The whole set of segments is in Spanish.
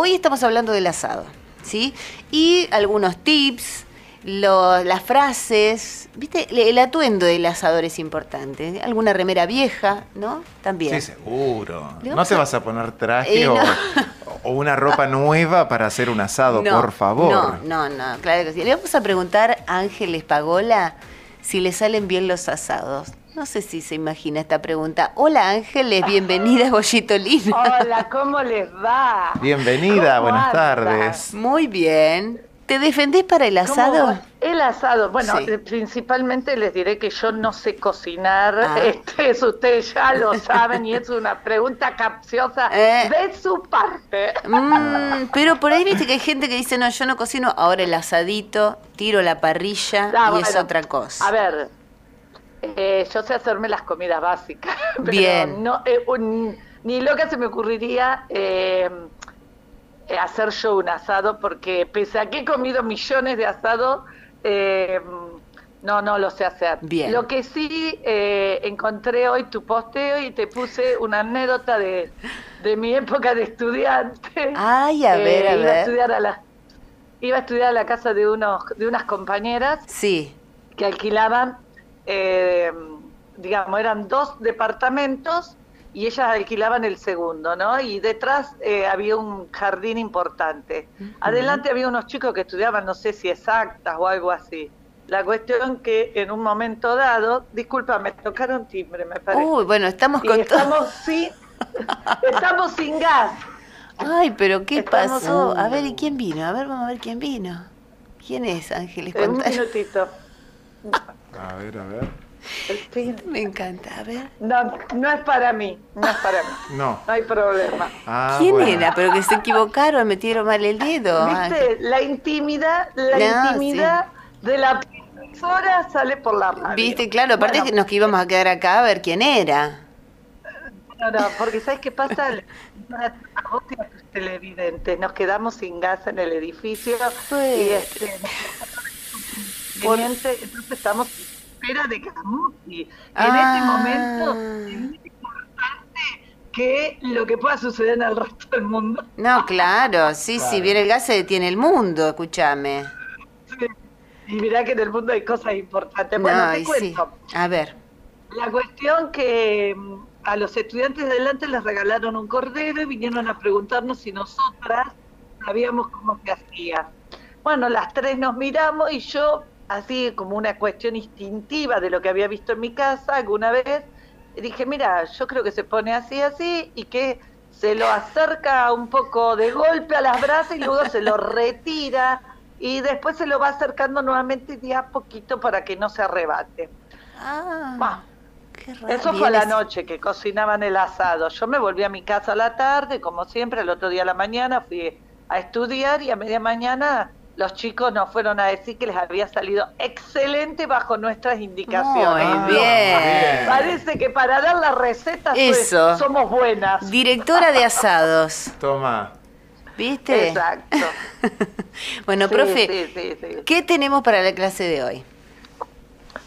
hoy estamos hablando del asado, ¿sí? Y algunos tips, lo- las frases, ¿viste? El atuendo del asador es importante. Alguna remera vieja, ¿no? También. Sí, seguro. No te vas a poner traje Eh, o, no. o una ropa nueva para hacer un asado, No, por favor. No, no, no, claro que sí. Le vamos a preguntar a Ángeles Pagola si le salen bien los asados. No sé si se imagina esta pregunta. Hola Ángeles, bienvenida a Bollito Lindo. Hola, ¿cómo les va? Bienvenida, ¿Cómo buenas tardes. Muy bien. ¿Te defendés para el ¿Cómo asado? El asado, bueno, Sí. eh, principalmente les diré que yo no sé cocinar, Ah. este, eso ustedes ya lo saben y es una pregunta capciosa Eh. de su parte. Mm, pero por ahí viste que hay gente que dice, no, yo no cocino, ahora el asadito, tiro la parrilla Ah, y es otra cosa. A ver, eh, yo sé hacerme las comidas básicas, pero Bien. no, eh, un- ni loca se me ocurriría eh, hacer yo un asado, porque pese a que he comido millones de asados, eh, no, no lo sé hacer. Bien. Lo que sí eh, encontré hoy tu posteo y te puse una anécdota de, de mi época de estudiante. Ay, a ver, a iba ver. A estudiar a la, iba a estudiar a la casa de, unos, de unas compañeras Sí. que alquilaban, eh, digamos, eran dos departamentos y ellas alquilaban el segundo, ¿no? Y detrás eh, había un jardín importante. Adelante había unos chicos que estudiaban, no sé si exactas o algo así. La cuestión que en un momento dado, disculpa, me tocaron timbre, me parece. Uy, bueno, estamos y con todo. estamos sin, estamos sin gas. Ay, pero ¿qué Estamos- pasó? A ver, ¿y quién vino? A ver, vamos a ver quién vino. ¿Quién es, Ángeles? En un minutito. A ver, a ver. El fin. Me encanta, a ver. No, no es para mí, no es para mí. No. No hay problema. Ah, ¿Quién bueno. era? Pero que se equivocaron, metieron mal el dedo. Ángel. ¿Viste? La intimidad, la No, intimidad de la profesora sale por la radio. Viste, claro, aparte Bueno, que nos que íbamos a quedar acá a ver quién era. No, no, porque ¿sabes qué pasa? A vos televidentes, nos quedamos sin gas en el edificio Pues. y este, entonces estamos en espera de Camusi. Y en Ah. este momento es muy importante que lo que pueda suceder en el resto del mundo. No, claro, sí, Claro. si viene el gas se detiene el mundo, escúchame. Y mirá que en el mundo hay cosas importantes. Bueno, No, te sí. cuento. A ver. La cuestión que mm, a los estudiantes de adelante les regalaron un cordero y vinieron a preguntarnos si nosotras sabíamos cómo se hacía. Bueno, las tres nos miramos y yo, así como una cuestión instintiva de lo que había visto en mi casa alguna vez, dije, mira, yo creo que se pone así, así, y que se lo acerca un poco de golpe a las brasas y luego se lo retira y después se lo va acercando nuevamente de a poquito para que no se arrebate. Ah, Bah, qué raro. eso fue a la noche que cocinaban el asado. Yo me volví a mi casa a la tarde, como siempre, el otro día a la mañana fui a estudiar y a media mañana los chicos nos fueron a decir que les había salido excelente bajo nuestras indicaciones. Muy Ah, bien. Parece que para dar la receta pues, Eso. somos buenas. Directora de asados, Toma. ¿viste? Exacto. bueno, Sí, profe, sí, sí, sí. ¿qué tenemos para la clase de hoy?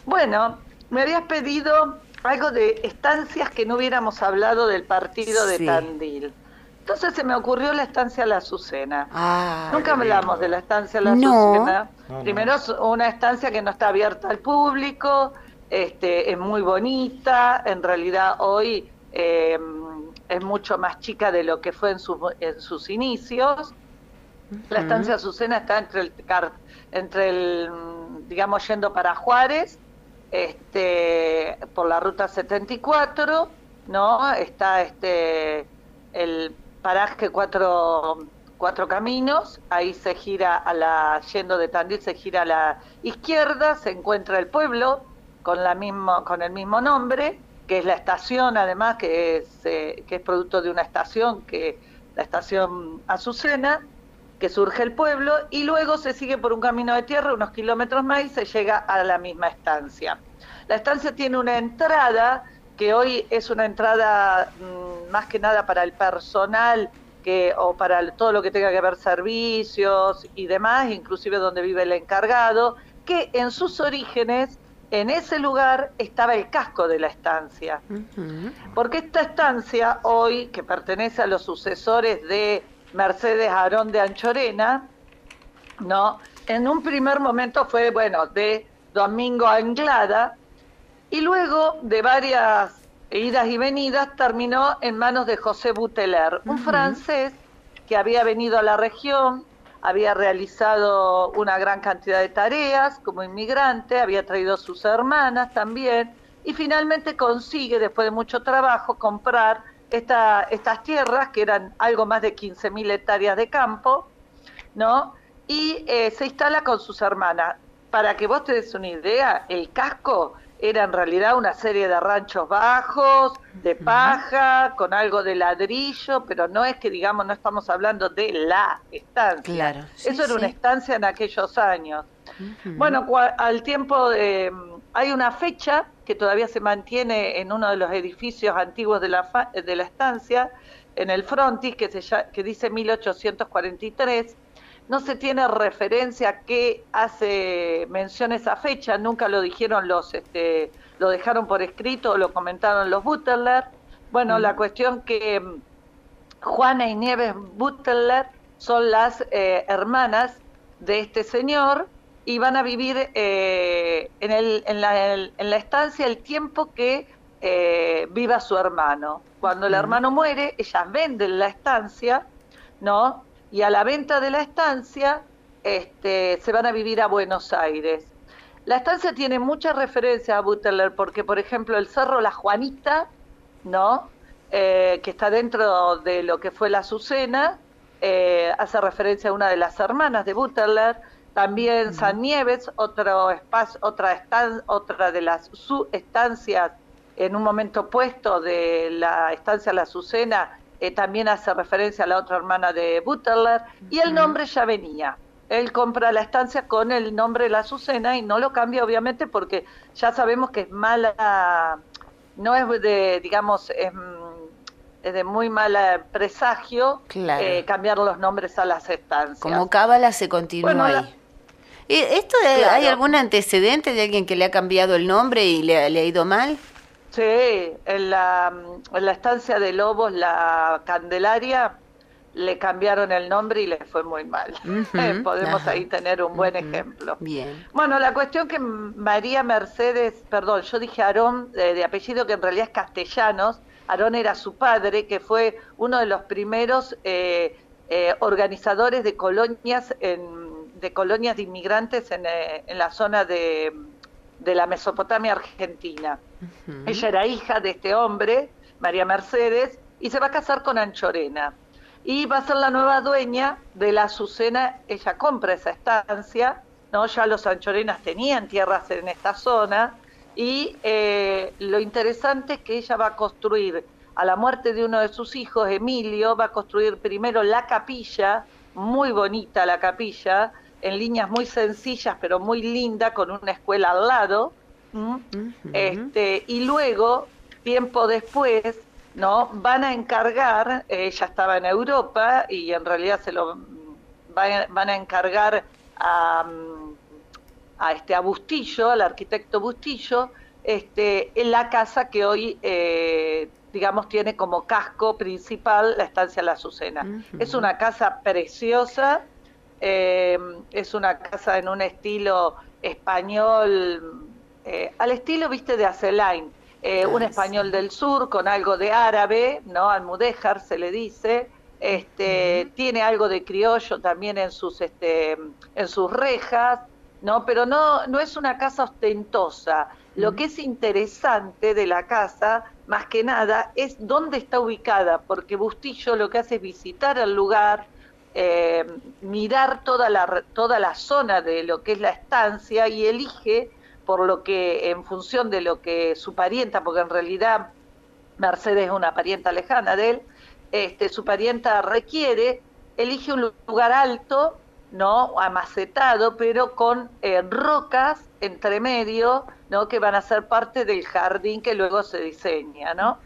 Bueno, me habías pedido algo de estancias que no hubiéramos hablado del partido de. Tandil. Entonces se me ocurrió la estancia La Azucena. Ah, Nunca hablamos de la estancia La No. Azucena. No, no. Primero es una estancia que no está abierta al público, este, es muy bonita, en realidad hoy eh, es mucho más chica de lo que fue en, sus en sus inicios. La estancia Azucena está entre el, entre el, digamos, yendo para Juárez, este, por la ruta 74, ¿no? Está este, el paraje cuatro, cuatro caminos, ahí se gira a la, yendo de Tandil, se gira a la izquierda, se encuentra el pueblo con, la mismo, con el mismo nombre, que es la estación además, que es, eh, que es producto de una estación, que la estación Azucena, que surge el pueblo, y luego se sigue por un camino de tierra unos kilómetros más y se llega a la misma estancia. La estancia tiene una entrada que hoy es una entrada mm, más que nada para el personal que, o para todo lo que tenga que ver servicios y demás, inclusive donde vive el encargado, que en sus orígenes, en ese lugar estaba el casco de la estancia. Porque esta estancia hoy, que pertenece a los sucesores de Mercedes Aarón de Anchorena, ¿no? En un primer momento fue, bueno, de Domingo Anglada, y luego de varias idas y venidas terminó en manos de José Buteler, un francés que había venido a la región, había realizado una gran cantidad de tareas como inmigrante, había traído a sus hermanas también, y finalmente consigue, después de mucho trabajo, comprar esta, estas tierras, que eran algo más de 15.000 hectáreas de campo, ¿no? Y eh, se instala con sus hermanas. Para que vos te des una idea, el casco era en realidad una serie de ranchos bajos, de paja, con algo de ladrillo, pero no es que digamos, no estamos hablando de la estancia. Claro. Eso era una estancia en aquellos años. Bueno, al tiempo de, hay una fecha que todavía se mantiene en uno de los edificios antiguos de la, de la estancia, en el frontis, que, se, que dice 1843, no se tiene referencia a qué hace mención esa fecha, nunca lo dijeron los, este, lo dejaron por escrito lo comentaron los Butterler. Bueno, la cuestión que mm, Juana y Nieves Butterler son las eh, hermanas de este señor y van a vivir eh, en, el, en, la, en, la, estancia el tiempo que eh, viva su hermano. Cuando el hermano muere, ellas venden la estancia, ¿no? Y a la venta de la estancia este, se van a vivir a Buenos Aires. La estancia tiene mucha referencia a Butterler porque, por ejemplo, el Cerro La Juanita, ¿no? Eh, que está dentro de lo que fue la Azucena, eh, hace referencia a una de las hermanas de Butterler. También San Nieves, otro espacio, otra, otra de las su estancias en un momento opuesto de la estancia La Azucena, eh, también hace referencia a la otra hermana de Butterler, y el nombre ya venía. Él compra la estancia con el nombre de la Azucena y no lo cambia, obviamente, porque ya sabemos que es mala, no es de, digamos, es, de muy mal presagio eh, cambiar los nombres a las estancias. Como cábala se continúa ahí. ¿Esto hay algún antecedente de alguien que le ha cambiado el nombre y le ha ido mal? Sí, en la, en la estancia de Lobos, la Candelaria, le cambiaron el nombre y le fue muy mal. Podemos ahí tener un buen ejemplo. Bien. Bueno, la cuestión que María Mercedes, perdón, yo dije Aarón, de, apellido que en realidad es castellanos, Aarón era su padre, que fue uno de los primeros eh, eh, organizadores de colonias, en, de colonias de inmigrantes en, eh, en la zona de de la Mesopotamia argentina. Ella era hija de este hombre, María Mercedes, y se va a casar con Anchorena. Y va a ser la nueva dueña de la Azucena, ella compra esa estancia, ¿no? ya los anchorenas tenían tierras en esta zona, y eh, lo interesante es que ella va a construir, a la muerte de uno de sus hijos, Emilio, va a construir primero la capilla, muy bonita la capilla, en líneas muy sencillas pero muy linda con una escuela al lado este y luego tiempo después no van a encargar ella estaba en Europa y en realidad se lo van, a encargar a, a este a Bustillo al arquitecto Bustillo este en la casa que hoy eh, digamos tiene como casco principal la estancia La Azucena. Es una casa preciosa eh, es una casa en un estilo español, eh, al estilo, viste, de Acelain, eh, un español del sur con algo de árabe, ¿no? Almudéjar se le dice. Este, tiene algo de criollo también en sus, este, en sus rejas, ¿no? Pero no, no es una casa ostentosa. Lo que es interesante de la casa, más que nada, es dónde está ubicada, porque Bustillo lo que hace es visitar el lugar, eh, mirar toda la, toda la zona de lo que es la estancia y elige por lo que, en función de lo que su parienta, porque en realidad Mercedes es una parienta lejana de él, este, su parienta requiere, elige un lugar alto, ¿no? amacetado, pero con eh, rocas entre medio, ¿no? que van a ser parte del jardín que luego se diseña, ¿no?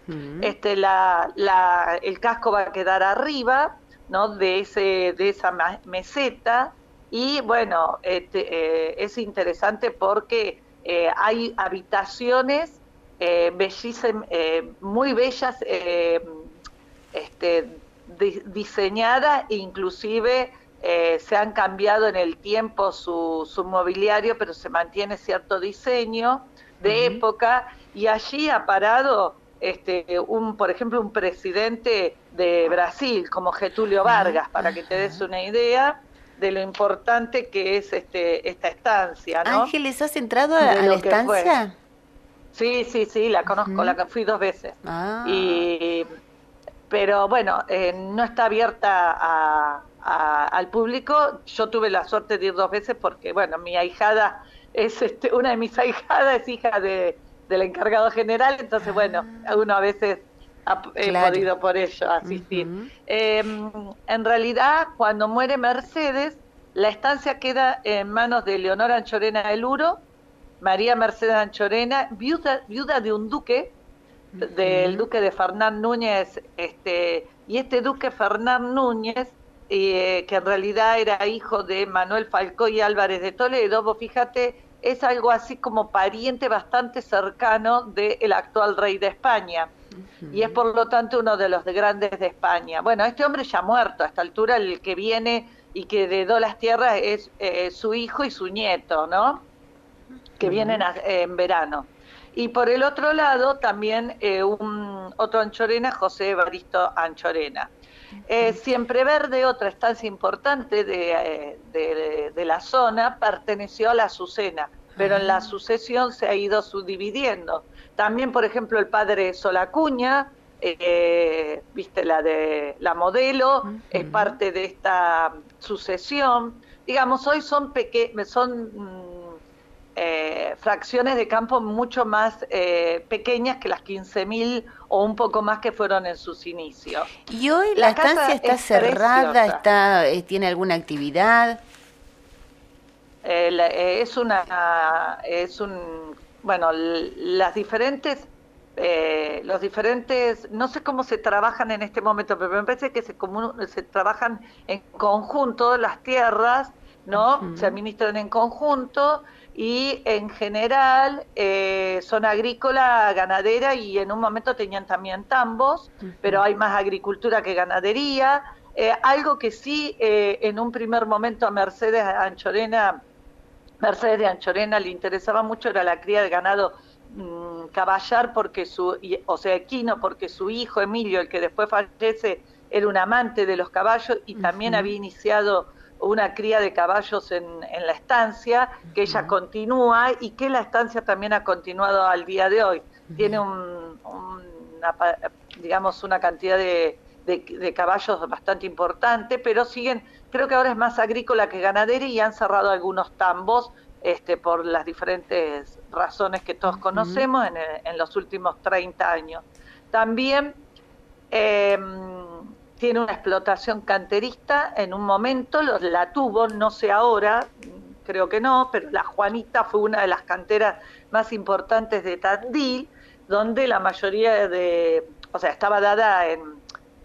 este, la, la, el casco va a quedar arriba, ¿no? de, ese, de esa meseta y bueno, este, eh, es interesante porque eh, hay habitaciones eh, bellísimas, muy bellas, este, diseñadas e inclusive eh, se han cambiado en el tiempo su, su, mobiliario, pero se mantiene cierto diseño de época y allí ha parado este, un, por ejemplo, un presidente de Brasil como Getulio Vargas, para que te des una idea de lo importante que es este, esta estancia. ¿no? Ángeles, ¿has entrado a, la estancia? Sí, sí, sí, la conozco, la fui dos veces. Ah. Y, pero bueno, eh, no está abierta al público. Yo tuve la suerte de ir dos veces porque, bueno, mi ahijada es este, una de mis ahijadas es hija de, del encargado general, entonces, bueno, ah. uno a veces ha podido por ello asistir. Em, en realidad, cuando muere Mercedes, la estancia queda en manos de Leonora Anchorena del Uro, María Mercedes Anchorena, viuda, viuda de un duque, del duque de Fernán Núñez, este, y este duque Fernán Núñez, eh, que en realidad era hijo de Manuel Falcó y Álvarez de Toledo, vos fíjate, es algo así como pariente bastante cercano del actual rey de España. Y es por lo tanto uno de los grandes de España. Bueno, este hombre ya muerto, a esta altura el que viene y que heredó las tierras es eh, su hijo y su nieto, ¿no? Que vienen en verano. Y por el otro lado también eh, un otro Anchorena, José Evaristo Anchorena. Eh, Siempre Verde, otra estancia importante de, de, la zona, perteneció a la Azucena, pero en la sucesión se ha ido subdividiendo. También, por ejemplo, el padre Solacuña, eh, viste la de la modelo, es parte de esta sucesión. Digamos, hoy son son mm, eh, fracciones de campo mucho más eh, pequeñas que las 15.000 o un poco más que fueron en sus inicios. ¿Y hoy la, estancia está cerrada? está ¿Tiene alguna actividad? es una es un bueno, las diferentes, eh, los diferentes, no sé cómo se trabajan en este momento, pero me parece que se, se trabajan en conjunto las tierras, ¿no? Se administran en conjunto y en general eh, son agrícola, ganadera y en un momento tenían también tambos, pero hay más agricultura que ganadería. Eh, algo que sí en un primer momento a Mercedes Anchorena Mercedes de Anchorena le interesaba mucho era la cría de ganado mm, caballar porque su o sea equino porque su hijo Emilio el que después fallece era un amante de los caballos y también había iniciado una cría de caballos en, la estancia que ella continúa y que la estancia también ha continuado al día de hoy. Tiene un, una, digamos una cantidad de, de, caballos bastante importante pero siguen creo que ahora es más agrícola que ganadera y han cerrado algunos tambos este, por las diferentes razones que todos conocemos en, los últimos 30 años. También em, tiene una explotación canterista en un momento, la tuvo, no sé ahora, creo que no, pero la Juanita fue una de las canteras más importantes de Tandil, donde la mayoría de, o sea, estaba dada en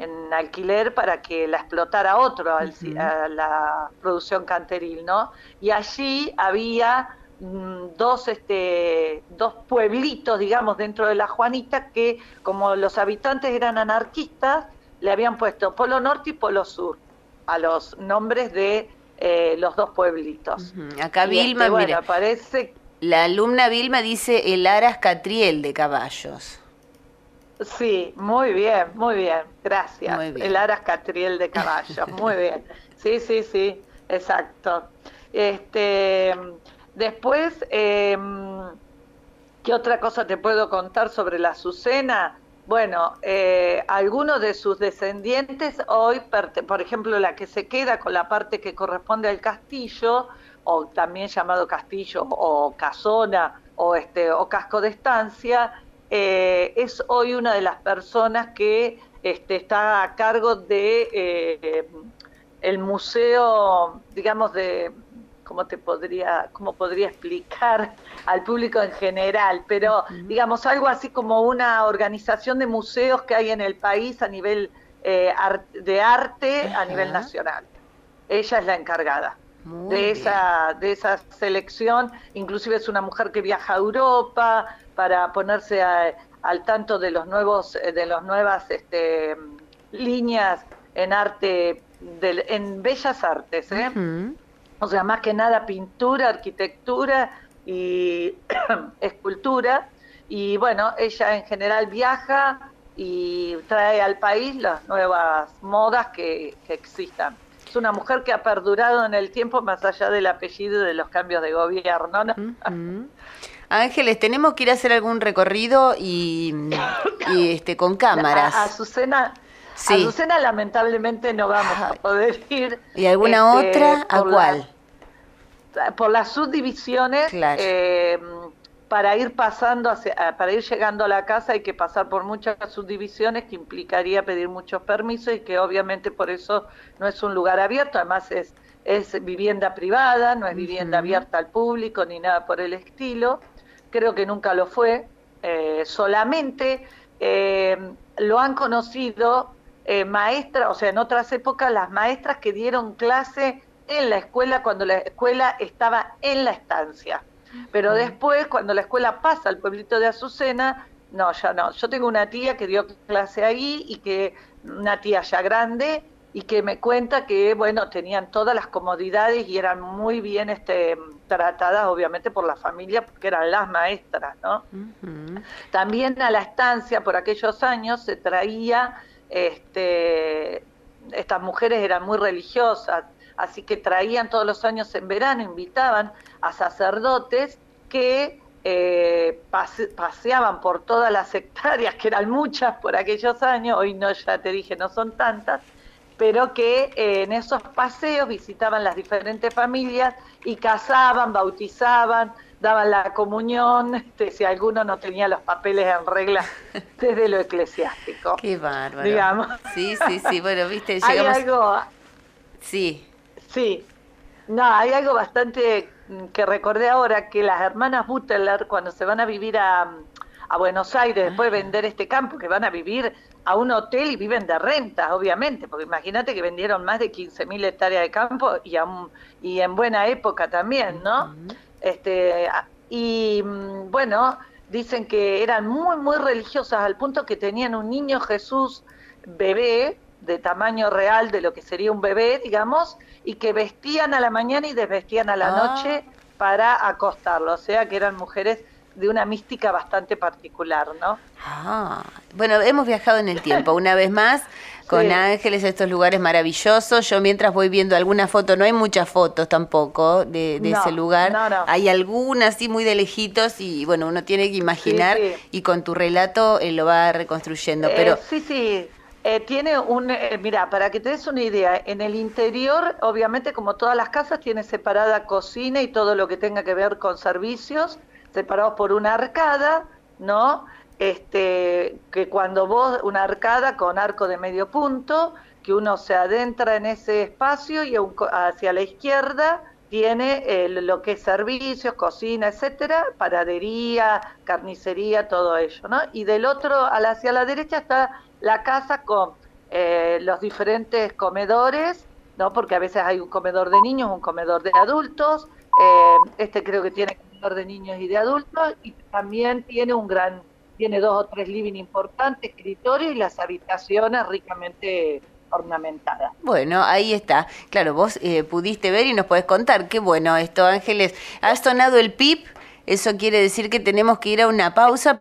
en alquiler para que la explotara otro, a la producción canteril, ¿no? Y allí había mm, dos, este, dos pueblitos, digamos, dentro de la Juanita que, como los habitantes eran anarquistas, le habían puesto Polo Norte y Polo Sur a los nombres de eh, los dos pueblitos. Acá Vilma, este, mira, parece... La alumna Vilma dice el Aras Catriel de caballos. Sí, muy bien, muy bien, gracias. El Aras Catriel de caballos, muy bien. Sí, sí, sí, exacto. Este, después, em, ¿qué otra cosa te puedo contar sobre la Azucena? Bueno, eh, algunos de sus descendientes hoy, por ejemplo, la que se queda con la parte que corresponde al castillo, o también llamado castillo o casona o este o casco de estancia, eh, es hoy una de las personas que este, está a cargo de eh, el museo, digamos, de cómo te podría, cómo podría explicar al público en general, pero digamos algo así como una organización de museos que hay en el país a nivel eh, de arte a nivel nacional. Ella es la encargada. De esa, de esa selección, inclusive es una mujer que viaja a Europa, para ponerse al tanto de los nuevos, eh, de las nuevas este, líneas en arte, en bellas artes, ¿eh? O sea, más que nada pintura, arquitectura y escultura. Y bueno, ella en general viaja y trae al país las nuevas modas que, que existan. Es una mujer que ha perdurado en el tiempo más allá del apellido y de los cambios de gobierno. ¿no? Ángeles, tenemos que ir a hacer algún recorrido y, y, este con cámaras. A, a Azucena, Sí. a Azucena lamentablemente no vamos a poder ir. ¿Y alguna este, otra? ¿A la- cuál? por las subdivisiones Claro. eh, para ir pasando hacia, ah, para ir llegando a la casa hay que pasar por muchas subdivisiones que implicaría pedir muchos permisos y que obviamente por eso no es un lugar abierto además es es vivienda privada no es vivienda abierta al público ni nada por el estilo creo que nunca lo fue eh, solamente eh, lo han conocido eh, maestras, o sea, en otras épocas las maestras que dieron clase en la escuela cuando la escuela estaba en la estancia. Pero después, cuando la escuela pasa al pueblito de Azucena, no, ya no. Yo tengo una tía que dio clase ahí y que, una tía ya grande, y que me cuenta que, bueno, tenían todas las comodidades y eran muy bien este, tratadas, obviamente, por la familia, porque eran las maestras, ¿no? También a la estancia por aquellos años se traía, este, estas mujeres eran muy religiosas, así que traían todos los años en verano, invitaban a sacerdotes que eh, pase- paseaban por todas las hectáreas, que eran muchas por aquellos años, hoy no, ya te dije, no son tantas, pero que eh, en esos paseos visitaban las diferentes familias y casaban, bautizaban, daban la comunión, este, si alguno no tenía los papeles en regla desde lo eclesiástico. Qué bárbaro. Digamos. Sí, sí, sí. Bueno, viste, Hay llegamos. algo, Sí. Sí, no, hay algo bastante mm, que recordé ahora, que las hermanas Butler, cuando se van a vivir a, a Buenos Aires, después de vender este campo, que van a vivir a un hotel y viven de rentas, obviamente, porque imagínate que vendieron más de 15.000 hectáreas de campo y, a un- y en buena época también, ¿no? Este, y mm, bueno, dicen que eran muy, muy religiosas al punto que tenían un niño Jesús bebé, de tamaño real de lo que sería un bebé, digamos, y que vestían a la mañana y desvestían a la Ah. noche para acostarlo. O sea que eran mujeres de una mística bastante particular, ¿no? Ah, bueno, hemos viajado en el tiempo una vez más con Sí. Ángeles a estos lugares maravillosos. Yo mientras voy viendo alguna foto, no hay muchas fotos tampoco de, de No, ese lugar. no, no. Hay algunas sí muy de lejitos y bueno, uno tiene que imaginar sí. y con tu relato eh, lo va reconstruyendo. Pero Eh, sí, sí. Eh, tiene un, eh, mira, para que te des una idea, en el interior, obviamente como todas las casas, tiene separada cocina y todo lo que tenga que ver con servicios, separados por una arcada, ¿no? Este, que cuando vos, una arcada con arco de medio punto, que uno se adentra en ese espacio y un hacia la izquierda tiene lo que es servicios, cocina, etcétera, paradería, carnicería, todo ello, ¿no? Y del otro, hacia la derecha está la casa con eh, los diferentes comedores, ¿no? Porque a veces hay un comedor de niños, un comedor de adultos, eh, este creo que tiene comedor de niños y de adultos, y también tiene un gran, tiene dos o tres living importantes, escritorios y las habitaciones ricamente ornamentadas. bueno, ahí está. Claro, vos eh, pudiste ver y nos podés contar. Qué bueno esto, Ángeles. Ha sonado el pip. Eso quiere decir que tenemos que ir a una pausa.